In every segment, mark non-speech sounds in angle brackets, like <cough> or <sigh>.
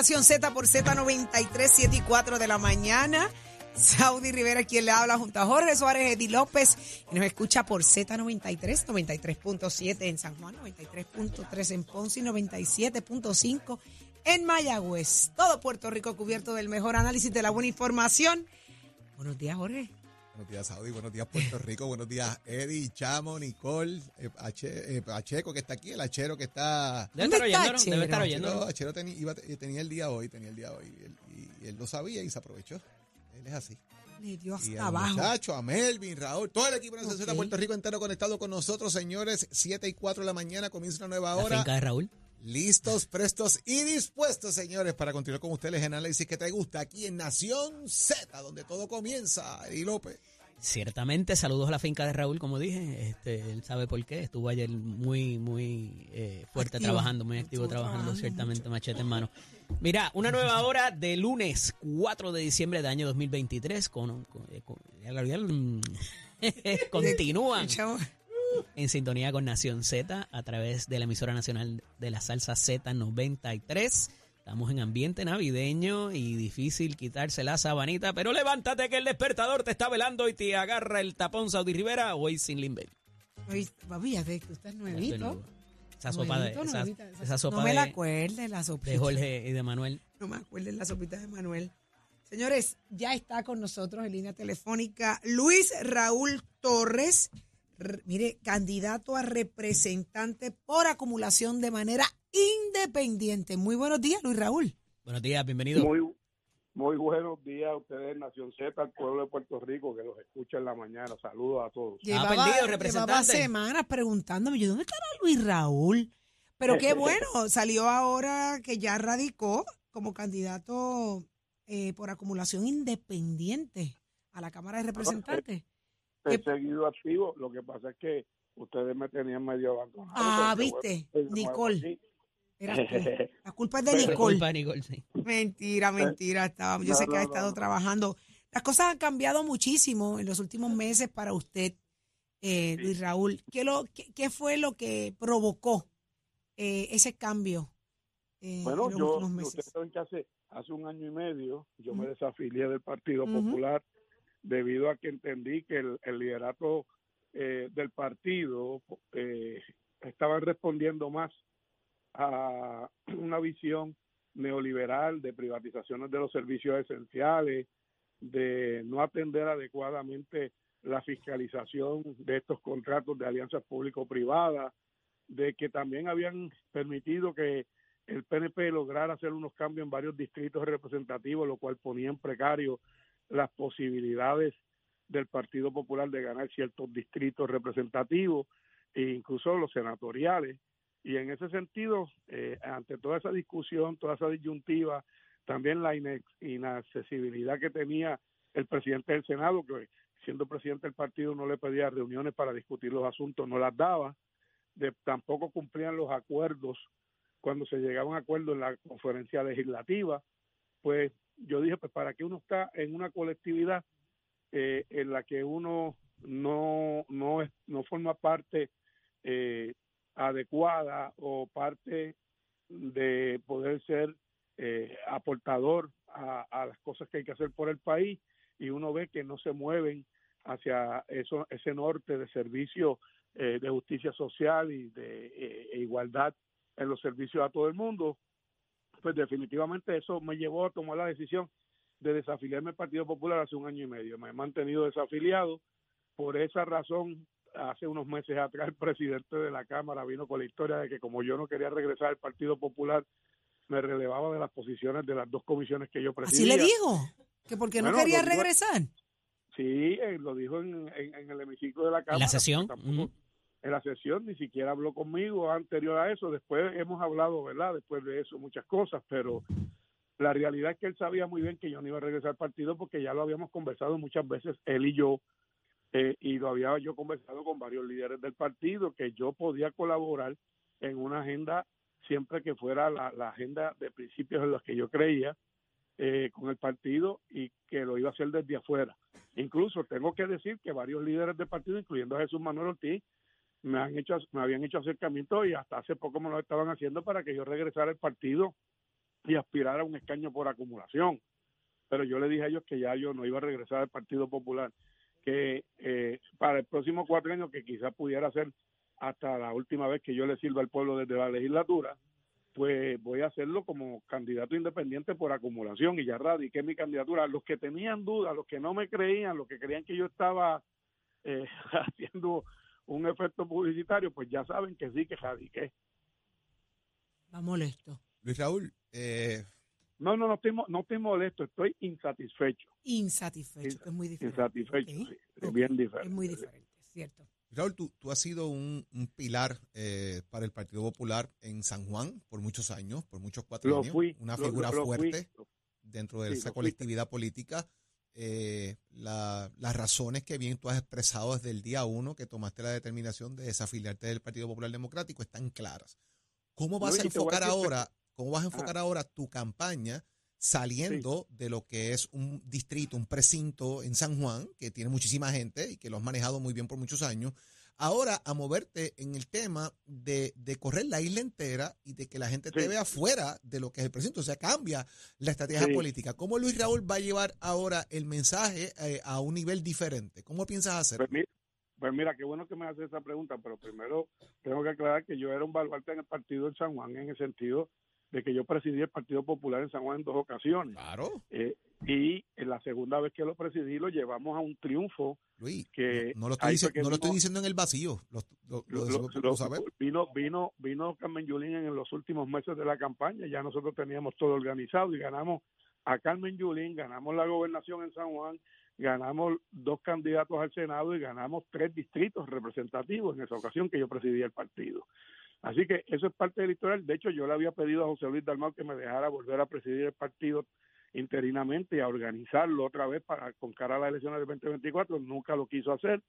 Nación Z por Z93, 7 y 4 de la mañana. Saudi Rivera, quien le habla junto a Jorge Suárez, Eddie López, y nos escucha por Z93, 93.7 en San Juan, 93.3 en Ponce y 97.5 en Mayagüez. Todo Puerto Rico cubierto del mejor análisis de la buena información. Buenos días, Jorge. Buenos días, Saudi. Buenos días, Puerto Rico. Buenos días, Eddie, Chamo, Nicole, eh, Ache- eh, Pacheco, que está aquí, el Achero que está. Debe ¿Dónde estar está oyendo. Debe estar oyendo. Achero, Achero teni- iba- eh, tenía el día hoy, tenía el día hoy. Y él, y- y él lo sabía y se aprovechó. Él es así. Le dio Y hasta a abajo. muchacho, a Melvin, Raúl, todo el equipo de Nación Ok. Z Puerto Rico entero conectado con nosotros, señores. 7 y 4 de la mañana comienza una nueva La hora. finca de Raúl. Listos, prestos y dispuestos, señores, para continuar con ustedes en análisis que te gusta aquí en Nación Z, donde todo comienza. Eddie López. Ciertamente, saludos a la finca de Raúl, como dije. Este, él sabe por qué. Estuvo ayer muy, muy eh, fuerte Activo. trabajando, muy activo Estuvo trabajando, trabajando ciertamente, machete en mano. Mira, una nueva hora de lunes 4 de diciembre de año 2023 con, con- eh, con- <laughs> continúan Chavo, en sintonía con Nación Z a través de la emisora nacional de la salsa Z93. Estamos en ambiente navideño y difícil quitarse la sabanita, pero levántate que el despertador te está velando y te agarra el tapón Saudi Rivera hoy sin Limber. Oye, papi, ya te- tú estás nuevito. Esa sopa de, esa, nuevita, esa sopa no me la de, acuerde la sopita. de Jorge y de Manuel. No me acuerdo la sopita de Manuel. Señores, ya está con nosotros en línea telefónica Luis Raúl Torres, mire, candidato a representante por acumulación de manera independiente. Muy buenos días, Luis Raúl. Buenos días, bienvenido. Muy, muy buenos días a ustedes, Nación Z, al pueblo de Puerto Rico que los escucha en la mañana. Saludos a todos. Ah, perdido, llevaba representante. semanas preguntándome, yo, ¿dónde estará Luis Raúl? Pero qué <laughs> bueno, salió ahora que ya radicó como candidato eh, por acumulación independiente a la Cámara de Representantes. He ¿Qué- seguido activo, lo que pasa es que ustedes me tenían medio abandonado. Ah, ¿viste? bueno, Nicole. Aquí. Eras tú. <laughs> La culpa es de Nicole. culpa de Nicole, sí. Mentira, mentira. Estaba, yo No, sé que ha estado no. trabajando. Las cosas han cambiado muchísimo en los últimos meses para usted, eh, Sí. Luis Raúl. ¿Qué, lo, qué, qué fue lo que provocó eh, ese cambio eh, Bueno, en los yo, últimos ustedes meses? saben que hace, hace un año y medio yo me desafilié del Partido. Popular debido a que entendí que el, el liderato eh, del partido eh, estaba respondiendo más a <clears throat> una visión neoliberal de privatizaciones de los servicios esenciales, de no atender adecuadamente la fiscalización de estos contratos de alianzas público-privadas, de que también habían permitido que el PNP lograra hacer unos cambios en varios distritos representativos, lo cual ponía en precario las posibilidades del Partido Popular de ganar ciertos distritos representativos e incluso los senatoriales. Y en ese sentido, eh, ante toda esa discusión, toda esa disyuntiva, también la inaccesibilidad que tenía el presidente del Senado, que siendo presidente del partido no le pedía reuniones para discutir los asuntos, no las daba, de, tampoco cumplían los acuerdos cuando se llegaba a un acuerdo en la conferencia legislativa, pues yo dije, pues para que uno está en una colectividad eh, en la que uno no, no, es, no forma parte eh, adecuada o parte de poder ser eh, aportador a, a las cosas que hay que hacer por el país y uno ve que no se mueven hacia eso, ese norte de servicio eh, de justicia social y de eh, e igualdad en los servicios a todo el mundo, pues definitivamente eso me llevó a tomar la decisión de desafiliarme al Partido Popular hace un año y medio. Me he mantenido desafiliado. Por esa razón, hace unos meses atrás, el presidente de la Cámara vino con la historia de que como yo no quería regresar al Partido Popular, me relevaba de las posiciones de las dos comisiones que yo Así presidía. le dijo, que porque no quería regresar. Sí, eh, lo dijo en, en- en el hemiciclo de la Cámara. En la sesión. Tampoco- en la sesión, ni siquiera habló conmigo anterior a eso. Después hemos hablado, ¿verdad? Después de eso, muchas cosas, pero la realidad es que él sabía muy bien que yo no iba a regresar al partido porque ya lo habíamos conversado muchas veces, él y yo, eh, y lo había yo conversado con varios líderes del partido, que yo podía colaborar en una agenda siempre que fuera la, la agenda de principios en los que yo creía eh, con el partido y que lo iba a hacer desde afuera. Incluso tengo que decir que varios líderes del partido, incluyendo a Jesús Manuel Ortiz, me han hecho me habían hecho acercamientos y hasta hace poco me lo estaban haciendo para que yo regresara al partido y aspirar a un escaño por acumulación. Pero yo le dije a ellos que ya yo no iba a regresar al Partido Popular, que eh, para el próximo cuatro años, que quizás pudiera ser hasta la última vez que yo le sirva al pueblo desde la legislatura, pues voy a hacerlo como candidato independiente por acumulación y ya radiqué mi candidatura. Los que tenían dudas, los que no me creían, los que creían que yo estaba eh, <laughs> haciendo un efecto publicitario, pues ya saben que sí, que radiqué. Va molesto. Luis Raúl, eh, No, no, no estoy, no estoy molesto, estoy insatisfecho. Insatisfecho, que es muy diferente. Insatisfecho, sí, es ok, bien diferente. Es muy diferente, cierto. Raúl, tú, tú has sido un, un pilar eh, para el Partido Popular en San Juan por muchos años, por muchos cuatro Lo años. fui. una lo- figura lo- lo fui. fuerte dentro de Sí, esa fui. colectividad política. Eh, la- las razones que bien tú has expresado desde el día uno que tomaste la determinación de desafiliarte del Partido Popular Democrático están claras. ¿Cómo vas No, a enfocar decir- ahora, cómo vas a enfocar ahora tu campaña saliendo de lo que es un distrito, un precinto en San Juan, que tiene muchísima gente y que lo has manejado muy bien por muchos años, ahora a moverte en el tema de, de correr la isla entera y de que la gente te vea fuera de lo que es el precinto. O sea, cambia la estrategia Sí. política. ¿Cómo Luis Raúl va a llevar ahora el mensaje eh, a un nivel diferente? ¿Cómo piensas hacerlo? Pues mira, pues mira, qué bueno que me haces esa pregunta, pero primero tengo que aclarar que yo era un baluarte en el partido en San Juan, en el sentido de que yo presidí el Partido Popular en San Juan en dos ocasiones. Claro, Eh, y en la segunda vez que lo presidí lo llevamos a un triunfo Luis. que no, no lo estoy, no lo diciendo en el vacío. Lo, lo- lo vino vino vino Carmen Yulín en los últimos meses de la campaña ya nosotros teníamos todo organizado y ganamos a Carmen Yulín ganamos la gobernación en San Juan ganamos dos candidatos al Senado y ganamos tres distritos representativos en esa ocasión que yo presidía el partido así que eso es parte del historial de hecho yo le había pedido a José Luis Dalmau que me dejara volver a presidir el partido interinamente y a organizarlo otra vez para con cara a las elecciones del 2024 nunca lo quiso hacer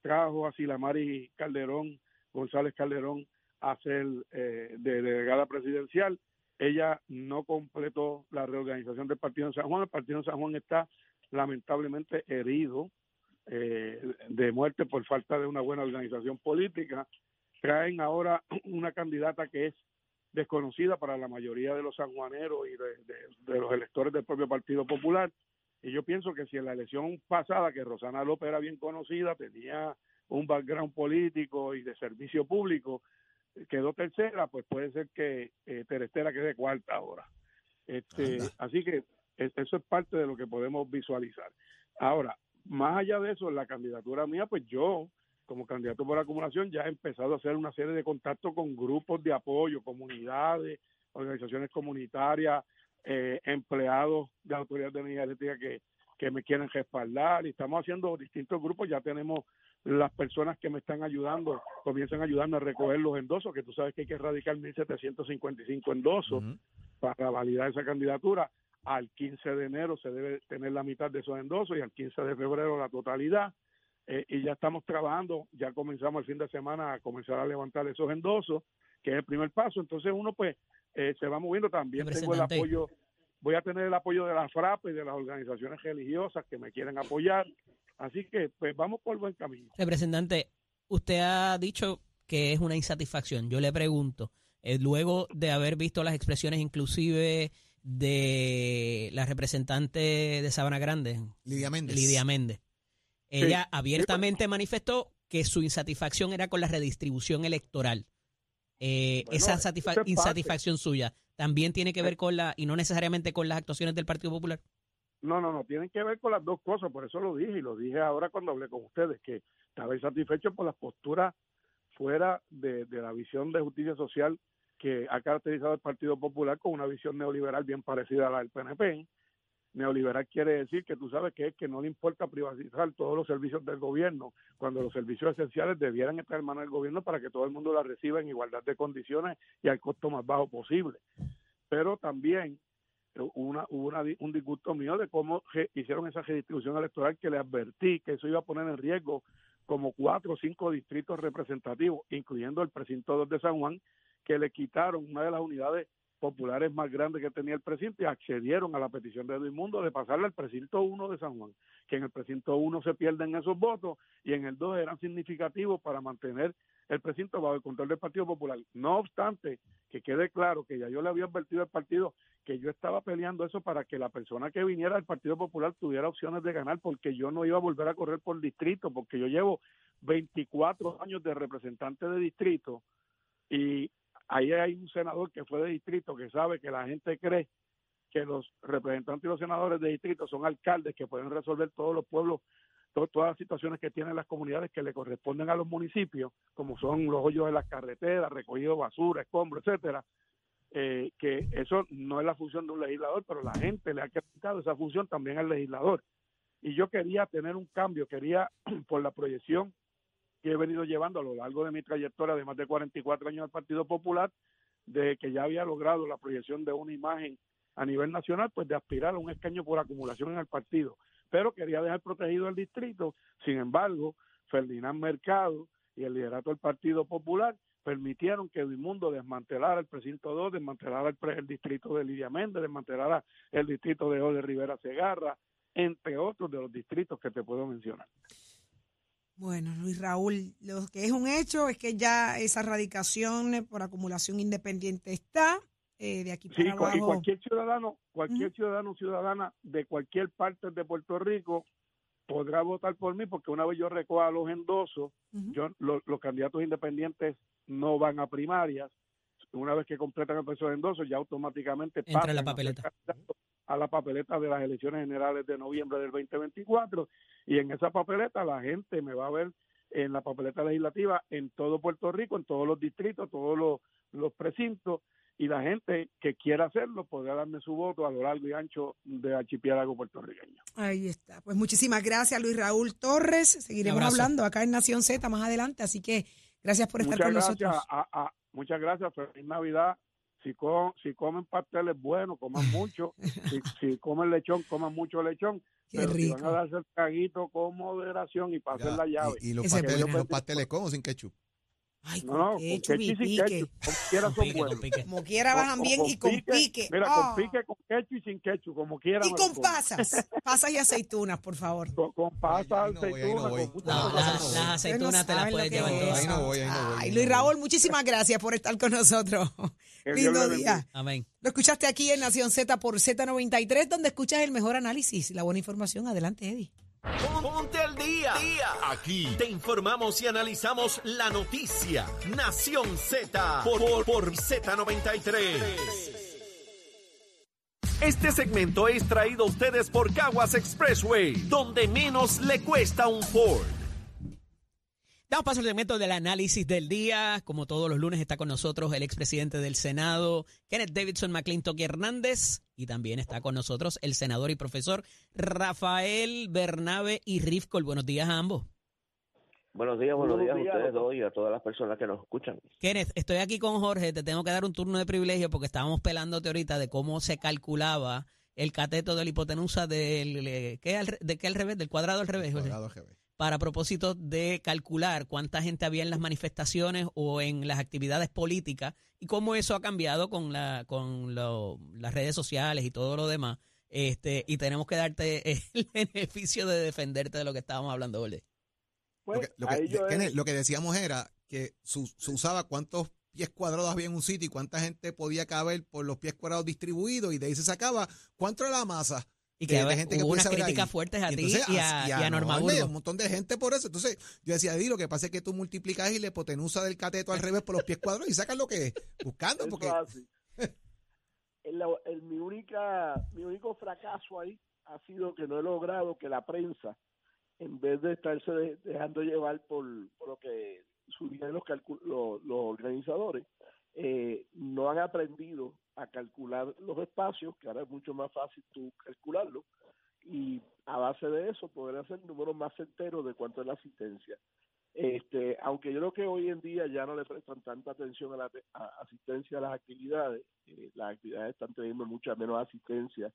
trajo a Silamari Calderón, González Calderón, a ser eh, de delegada presidencial. Ella no completó la reorganización del partido en San Juan. El partido en San Juan está lamentablemente herido eh, de muerte por falta de una buena organización política. Traen ahora <clears throat> una candidata que es desconocida para la mayoría de los sanjuaneros y de, de- de los electores del propio Partido Popular. Y yo pienso que si en la elección pasada, que Rosana López era bien conocida, tenía un background político y de servicio público, quedó tercera, pues puede ser que eh, Terestera quede cuarta ahora. Este, Anda. así que es- eso es parte de lo que podemos visualizar. Ahora, más allá de eso, en la candidatura mía, pues yo, como candidato por acumulación, ya he empezado a hacer una serie de contactos con grupos de apoyo, comunidades, organizaciones comunitarias, eh, empleados de autoridades de energía eléctrica que, que me quieren respaldar y estamos haciendo distintos grupos, ya tenemos las personas que me están ayudando, comienzan a ayudarme a recoger los endosos, que tú sabes que hay que erradicar 1.755 endosos Ujú. para validar esa candidatura. Al 15 de enero se debe tener la mitad de esos endosos y al 15 de febrero la totalidad. Eh, y ya estamos trabajando, ya comenzamos el fin de semana a comenzar a levantar esos endosos, que es el primer paso. Entonces uno pues eh, se va moviendo también. Tengo el apoyo, voy a tener el apoyo de la FRAP y de las organizaciones religiosas que me quieren apoyar. Así que pues vamos por buen camino. Representante, usted ha dicho que es una insatisfacción. Yo le pregunto, eh, luego de haber visto las expresiones inclusive de la representante de Sabana Grande, Lidia Méndez. Lidia Méndez, Sí. ella abiertamente manifestó que su insatisfacción era con la redistribución electoral. Eh, Bueno, esa satisfa- es insatisfacción suya también tiene que ver con la, y no necesariamente con las actuaciones del Partido Popular. No, no, no, tienen que ver con las dos cosas, por eso lo dije y lo dije ahora cuando hablé con ustedes, que estaba insatisfecho por las posturas fuera de, de la visión de justicia social que ha caracterizado el Partido Popular con una visión neoliberal bien parecida a la del PNP. Neoliberal quiere decir que tú sabes que es que no le importa privatizar todos los servicios del gobierno, cuando los servicios esenciales debieran estar en manos del gobierno para que todo el mundo la reciba en igualdad de condiciones y al costo más bajo posible. Pero también hubo una, hubo una un disgusto mío de cómo hicieron esa redistribución electoral que le advertí que eso iba a poner en riesgo como cuatro o cinco distritos representativos, incluyendo el precinto 2 de San Juan, que le quitaron una de las unidades populares más grandes que tenía el precinto y accedieron a la petición de Edwin Mundo de pasarle al precinto 1 de San Juan, que en el precinto 1 se pierden esos votos y en el 2 eran significativos para mantener el precinto bajo el control del Partido Popular. No obstante, que quede claro que ya yo le había advertido al partido que yo estaba peleando eso para que la persona que viniera del Partido Popular tuviera opciones de ganar, porque yo no iba a volver a correr por distrito, porque yo llevo 24 años de representante de distrito y ahí hay un senador que fue de distrito que sabe que la gente cree que los representantes y los senadores de distrito son alcaldes que pueden resolver todos los pueblos, todas las situaciones que tienen las comunidades que le corresponden a los municipios, como son los hoyos de las carreteras, recogido basura, escombros, etcétera. Eh, que eso no es la función de un legislador, pero la gente le ha quitado esa función también al legislador. Y yo quería tener un cambio, quería, <clears throat> por la proyección que he venido llevando a lo largo de mi trayectoria de más de 44 años del Partido Popular, de que ya había logrado la proyección de una imagen a nivel nacional, pues de aspirar a un escaño por acumulación en el partido. Pero quería dejar protegido el distrito. Sin embargo, Ferdinand Mercado y el liderato del Partido Popular permitieron que Edmundo desmantelara el precinto 2, desmantelara el, distrito de Lidia Méndez, desmantelara el distrito de Ode Rivera Segarra, entre otros de los distritos que te puedo mencionar. Bueno, Luis Raúl, lo que es un hecho es que ya esa radicación por acumulación independiente está. Eh, de aquí para abajo. Y cualquier ciudadano, cualquier ciudadano ciudadana de cualquier parte de Puerto Rico podrá votar por mí porque una vez yo recoja los endosos, yo, los, candidatos independientes no van a primarias. Una vez que completan el proceso de endosos, ya automáticamente entra la papeleta a la papeleta de las elecciones generales de noviembre del 2024 y en esa papeleta la gente me va a ver en la papeleta legislativa en todo Puerto Rico, en todos los distritos, todos los, los precintos y la gente que quiera hacerlo podrá darme su voto a lo largo y ancho de archipiélago puertorriqueño. Ahí está. Pues muchísimas gracias Luis Raúl Torres. Seguiremos hablando acá en Nación Z más adelante, así que gracias por estar con nosotros. muchas gracias, feliz Navidad si, si comen pasteles, bueno, coman mucho. <laughs> si, si, comen lechón, coman mucho lechón. pero si van a darse el caguito con moderación y pasen la llave. ¿Y, los, pasteles, los pasteles con o sin ketchup? Ay, no, no, con ketchup y pique. Como quiera son buenos. Como quiera bajan bien y con pique. Mira, con ah. pique, con ketchup y sin ketchup, como quiera. Y con pasas. <laughs> pasas y aceitunas, por favor. Con, pasas, aceitunas. las aceitunas te las puedes llevar todas. Ahí no voy, ahí no voy. Luis Raúl, muchísimas gracias por estar con nosotros. Lindo día. Amén. Lo escuchaste aquí en Nación Z por Z93, donde escuchas el mejor análisis, la buena información. Adelante, Eddie. Ponte al día. Aquí te informamos y analizamos la noticia. Nación Z por, por, Z93. Este segmento es traído a ustedes por Caguas Expressway, donde menos le cuesta un Ford. Damos paso al segmento del análisis del día. Como todos los lunes está con nosotros el expresidente del Senado, Kenneth Davidson McClintock Hernández. Y también está con nosotros el senador y profesor Rafael Bernabe y Rifkol. Buenos días a ambos. Buenos días, buenos, días, a ustedes dos y a todas las personas que nos escuchan. Kenneth, estoy aquí con Jorge. Te tengo que dar un turno de privilegio porque estábamos pelándote ahorita de cómo se calculaba el cateto de la hipotenusa del, eh, ¿qué, de qué al revés, del cuadrado al revés. Cuadrado al revés para propósito de calcular cuánta gente había en las manifestaciones o en las actividades políticas y cómo eso ha cambiado con la con las redes sociales y todo lo demás. Este, y tenemos que darte el <laughs> beneficio de defenderte de lo que estábamos hablando, ¿vale? Pues, lo, que, decíamos era que se usaba cuántos pies cuadrados había en un sitio y cuánta gente podía caber por los pies cuadrados distribuidos y de ahí se sacaba cuánto era la masa y que de, gente que hubo unas críticas fuertes a ti y, a, y, a, Norma Un montón de gente por eso. Entonces, yo decía, Di, lo que pasa es que tú multiplicas y le hipotenusa del cateto al revés por los pies cuadrados y sacas lo que es, buscando. porque <laughs> el, mi, única, mi único fracaso ahí ha sido que no he logrado que la prensa, en vez de estarse dejando llevar por, por lo que subían los, los, los organizadores, eh, no han aprendido a calcular los espacios, que ahora es mucho más fácil tú calcularlo, y a base de eso poder hacer números más enteros de cuánto es la asistencia. Este, aunque yo creo que hoy en día ya no le prestan tanta atención a la asistencia a las actividades, eh, las actividades están teniendo mucha menos asistencia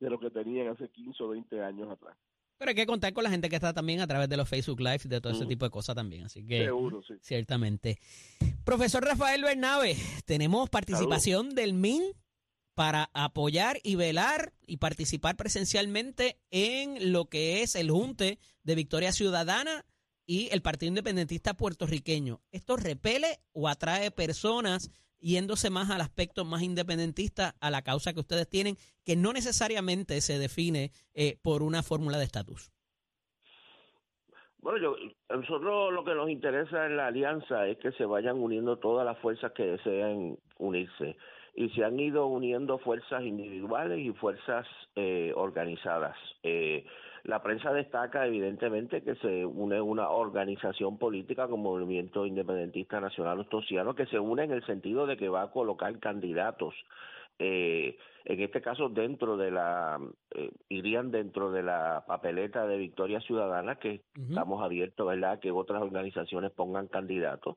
de lo que tenían hace 15 o 20 años atrás. Pero hay que contar con la gente que está también a través de los Facebook Live, de todo ese tipo de cosas también. Así que, Seguro, sí. ciertamente. Profesor Rafael Bernabe, tenemos participación del MIN para apoyar y velar y participar presencialmente en lo que es el Junte de Victoria Ciudadana y el Partido Independentista puertorriqueño. ¿Esto repele o atrae personas yéndose más al aspecto más independentista, a la causa que ustedes tienen, que no necesariamente se define eh, por una fórmula de estatus? Bueno, yo, a nosotros lo que nos interesa en la alianza es que se vayan uniendo todas las fuerzas que deseen unirse. Y se han ido uniendo fuerzas individuales y fuerzas eh, organizadas. Eh, la prensa destaca evidentemente que se une una organización política como Movimiento Independentista Nacional Ostosiano que se une en el sentido de que va a colocar candidatos. Eh, en este caso dentro de la eh, irían dentro de la papeleta de Victoria Ciudadana que estamos abiertos verdad que otras organizaciones pongan candidatos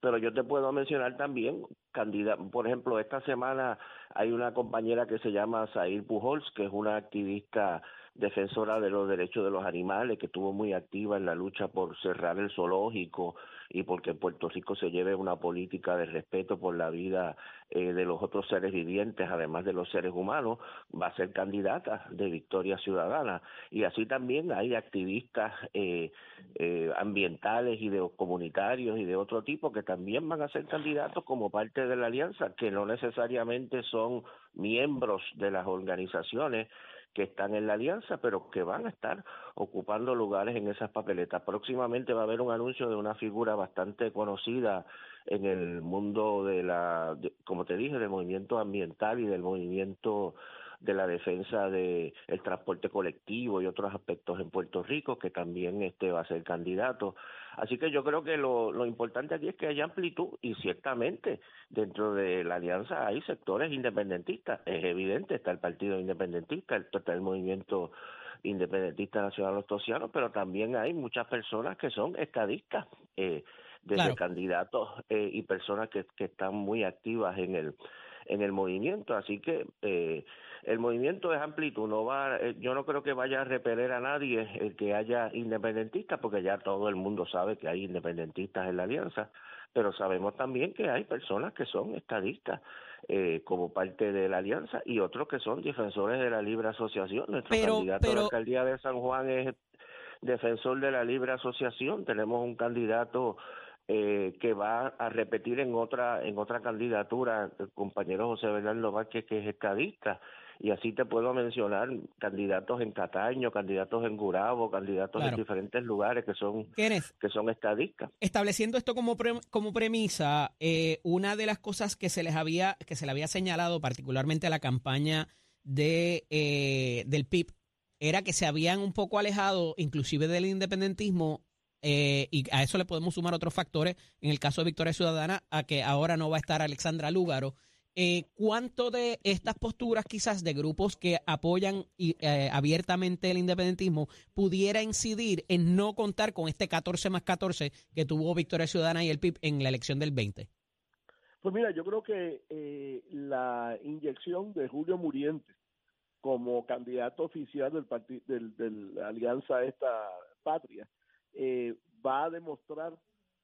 pero yo te puedo mencionar también candidatos por ejemplo esta semana hay una compañera que se llama Zair Pujols que es una activista defensora de los derechos de los animales, que estuvo muy activa en la lucha por cerrar el zoológico y porque en Puerto Rico se lleve una política de respeto por la vida eh, de los otros seres vivientes, además de los seres humanos, va a ser candidata de Victoria Ciudadana. Y así también hay activistas eh, eh, ambientales y de comunitarios y de otro tipo que también van a ser candidatos como parte de la alianza, que no necesariamente son miembros de las organizaciones que están en la alianza, pero que van a estar ocupando lugares en esas papeletas. Próximamente va a haber un anuncio de una figura bastante conocida en el mundo de la, como te dije, del movimiento ambiental y del movimiento de la defensa del el transporte colectivo y otros aspectos en Puerto Rico, que también este va a ser candidato. Así que yo creo que lo, lo importante aquí es que haya amplitud y ciertamente dentro de la alianza hay sectores independentistas, es evidente, está el Partido Independentista, está el movimiento independentista nacional ostosiano, pero también hay muchas personas que son estadistas, eh, desde candidatos eh, y personas que, que están muy activas en el en el movimiento, así que eh, el movimiento es amplitud, no va, eh, yo no creo que vaya a repeler a nadie el que haya independentistas, porque ya todo el mundo sabe que hay independentistas en la alianza, pero sabemos también que hay personas que son estadistas eh, como parte de la alianza y otros que son defensores de la libre asociación. Nuestro candidato a la alcaldía de San Juan es defensor de la libre asociación. Tenemos un candidato eh, que va a repetir en otra en otra candidatura el compañero José Bernardo Vázquez que es estadista. Y así te puedo mencionar candidatos en Cataño, candidatos en Gurabo, candidatos en diferentes lugares que son que son estadistas. Estableciendo esto como como premisa, eh, una de las cosas que se les había que se le había señalado particularmente a la campaña de eh, del PIB era que se habían un poco alejado inclusive del independentismo eh, y a eso le podemos sumar otros factores, en el caso de Victoria Ciudadana, a que ahora no va a estar Alexandra Lúgaro, eh, ¿cuánto de estas posturas quizás de grupos que apoyan eh, abiertamente el independentismo pudiera incidir en no contar con este 14 más 14 que tuvo Victoria Ciudadana y el PIB en la elección del 20? Pues mira, yo creo que eh, la inyección de Julio Muriente como candidato oficial del partido de la alianza esta patria va a demostrar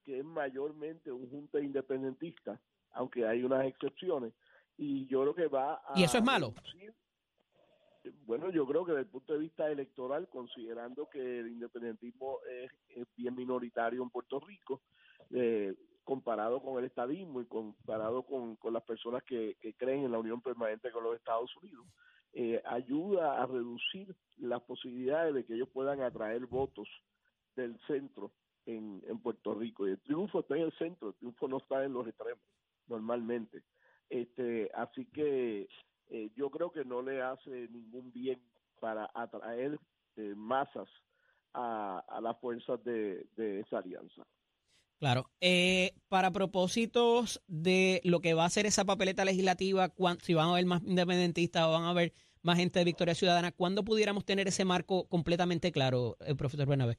que es mayormente un junta independentista aunque hay unas excepciones, y yo creo que va a... ¿Y eso es malo? bueno, yo creo que desde el punto de vista electoral, considerando que el independentismo es, bien minoritario en Puerto Rico, eh, comparado con el estadismo y comparado con, con las personas que, que, creen en la unión permanente con los Estados Unidos, eh, ayuda a reducir las posibilidades de que ellos puedan atraer votos del centro en, en Puerto Rico. Y el triunfo está en el centro, el triunfo no está en los extremos normalmente. Este, así que eh, yo creo que no le hace ningún bien para atraer eh, masas a, a, las fuerzas de, de esa alianza. Claro. Eh, para propósitos de lo que va a ser esa papeleta legislativa, si van a haber más independentistas o van a haber más gente de Victoria Ciudadana, ¿cuándo pudiéramos tener ese marco completamente claro, el profesor Bernabé?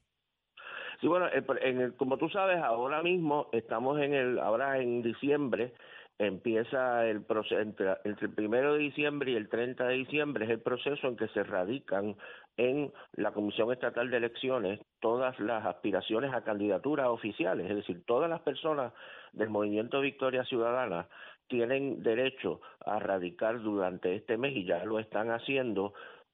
Sí, bueno, en como tú sabes, ahora mismo estamos en el, ahora en diciembre, empieza el proceso, entre, el primero de diciembre y el 30 de diciembre es el proceso en que se radican en la Comisión Estatal de Elecciones todas las aspiraciones a candidaturas oficiales, es decir, todas las personas del movimiento Victoria Ciudadana tienen derecho a radicar durante este mes y ya lo están haciendo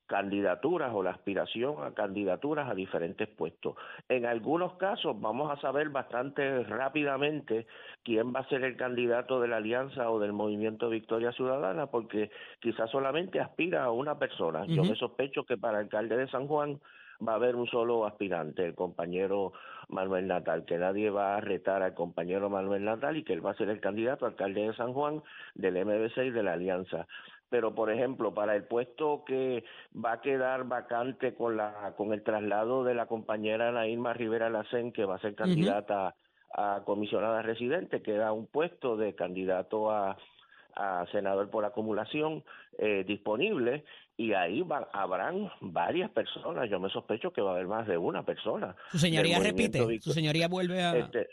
candidaturas o la aspiración a candidaturas a diferentes puestos. En algunos casos vamos a saber bastante rápidamente quién va a ser el candidato de la alianza o del movimiento Victoria Ciudadana porque quizás solamente aspira a una persona. Yo me sospecho que para el alcalde de San Juan va a haber un solo aspirante, el compañero Manuel Natal, que nadie va a retar al compañero Manuel Natal y que él va a ser el candidato alcalde de San Juan del MBC y de la Alianza pero por ejemplo para el puesto que va a quedar vacante con la con el traslado de la compañera Nailma Rivera Lacen que va a ser candidata a comisionada residente queda un puesto de candidato a, a senador por acumulación eh, disponible y ahí habrán varias personas. Yo me sospecho que va a haber más de una persona. Su señoría repite su señoría vuelve a este,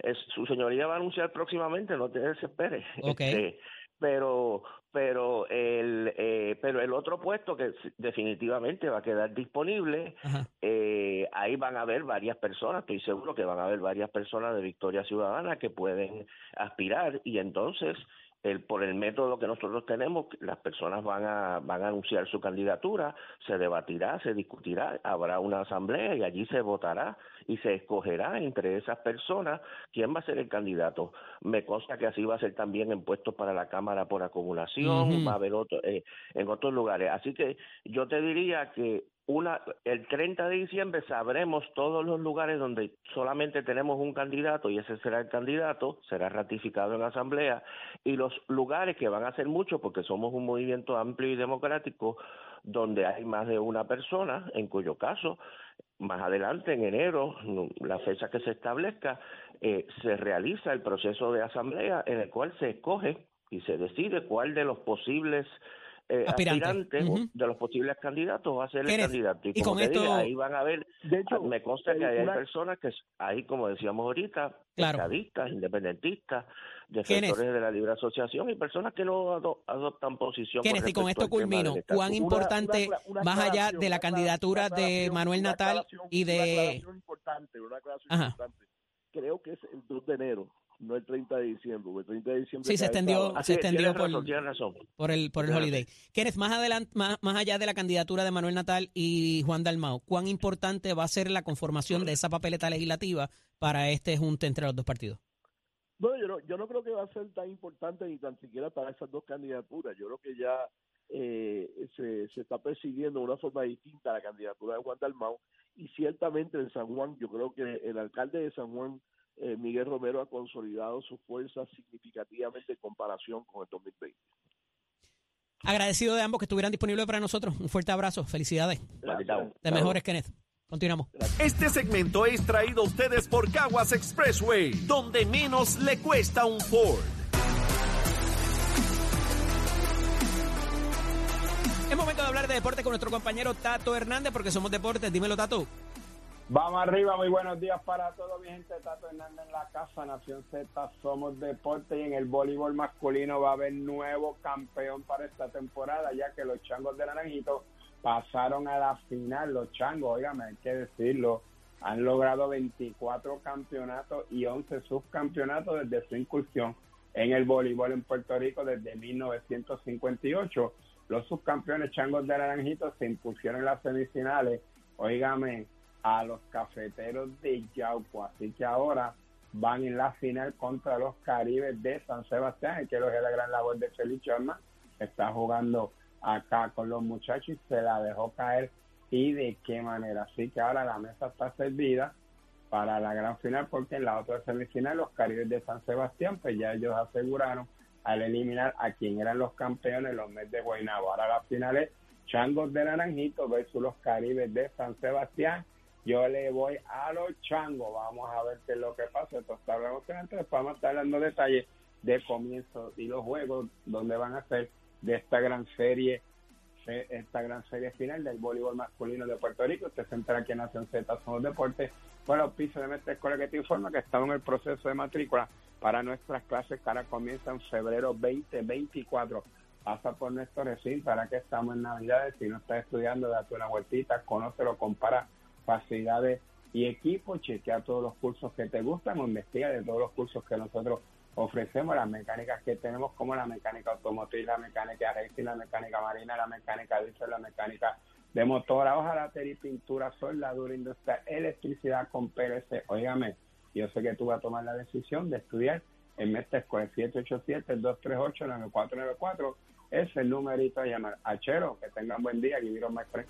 es, su señoría va a anunciar próximamente no te desesperes. Este, pero pero el eh, pero el otro puesto que definitivamente va a quedar disponible eh, ahí van a haber varias personas estoy seguro que van a haber varias personas de Victoria Ciudadana que pueden aspirar y entonces el, por el método que nosotros tenemos, las personas van a, van a anunciar su candidatura, se debatirá, se discutirá, habrá una asamblea y allí se votará y se escogerá entre esas personas quién va a ser el candidato. Me consta que así va a ser también en puestos para la Cámara por acumulación, va a haber otro, eh, en otros lugares. Así que yo te diría que una, el 30 de diciembre sabremos todos los lugares donde solamente tenemos un candidato y ese será el candidato, será ratificado en asamblea, y los lugares que van a ser muchos, porque somos un movimiento amplio y democrático, donde hay más de una persona, en cuyo caso, más adelante, en enero, la fecha que se establezca, eh, se realiza el proceso de asamblea en el cual se escoge y se decide cuál de los posibles eh, aspirante, de los posibles candidatos va a ser el candidato. Y, con esto... ahí van a ver, de hecho, me consta que hay personas que ahí, como decíamos ahorita, claro. independentistas, defensores de la libre asociación y personas que no adoptan posición. y con esto culmino, ¿cuán importante, más allá de la candidatura de Manuel Natal y de... Una importante, una importante. Creo que es el 2 de enero no el 30 de diciembre, el 30 de diciembre. Sí, se extendió, se extendió por, por el, por el holiday. Kenneth, más, adelante, más, más allá de la candidatura de Manuel Natal y Juan Dalmao, ¿cuán importante va a ser la conformación de esa papeleta legislativa para este junte entre los dos partidos? Bueno, yo no, yo no creo que va a ser tan importante ni tan siquiera para esas dos candidaturas. Yo creo que ya eh, se, se está persiguiendo de una forma distinta la candidatura de Juan Dalmao y ciertamente en San Juan, yo creo que el alcalde de San Juan eh, Miguel Romero ha consolidado su fuerza significativamente en comparación con el 2020. Agradecido de ambos que estuvieran disponibles para nosotros. Un fuerte abrazo. Felicidades. De mejores, Kenneth. Continuamos. Este segmento es traído a ustedes por Caguas Expressway, donde menos le cuesta un Ford. Es momento de hablar de deporte con nuestro compañero Tato Hernández, porque somos deportes. Dímelo, Tato. Vamos arriba, muy buenos días para todos, mi gente. Tato Hernández en la casa, Nación Z, somos deporte y en el voleibol masculino va a haber nuevo campeón para esta temporada, ya que los changos de Naranjito pasaron a la final. Los changos, óigame, hay que decirlo, han logrado 24 campeonatos y 11 subcampeonatos desde su incursión en el voleibol en Puerto Rico desde 1958. Los subcampeones changos de Naranjito se impusieron en las semifinales, óigame, a los cafeteros de Yauco. Así que ahora van en la final contra los Caribes de San Sebastián. que es la gran labor de Félix Chorma. Está jugando acá con los muchachos y se la dejó caer. ¿Y de qué manera? Así que ahora la mesa está servida para la gran final porque en la otra semifinal los Caribes de San Sebastián pues ya ellos aseguraron al eliminar a quien eran los campeones los meses de Guaynabo. Ahora la final es Changos de Naranjito versus los Caribes de San Sebastián yo le voy a los changos. Vamos a ver qué es lo que pasa. Entonces, hablamos antes, vamos a estar dando detalles de comienzo y los juegos donde van a ser de esta gran serie esta gran serie final del voleibol masculino de Puerto Rico. Usted se aquí en Nación Z Somos Deportes. Bueno, los pisos de Mestre Escuela que te informa que estamos en el proceso de matrícula para nuestras clases que ahora comienzan en febrero 2024. Pasa por nuestro recinto, ahora que estamos en Navidades. Si no estás estudiando, date una vueltita, conócelo, compara facilidades y equipo, chequea todos los cursos que te gustan o investiga de todos los cursos que nosotros ofrecemos las mecánicas que tenemos como la mecánica automotriz, la mecánica racing, la mecánica marina, la mecánica diésel, la mecánica de motora, hojalatería pintura, soldadura industrial, electricidad con PLC. Óigame, yo sé que tú vas a tomar la decisión de estudiar en Mestre Escuela 787-238-9494. Es el numerito a llamar. Achero, que tengan buen día, y my friend.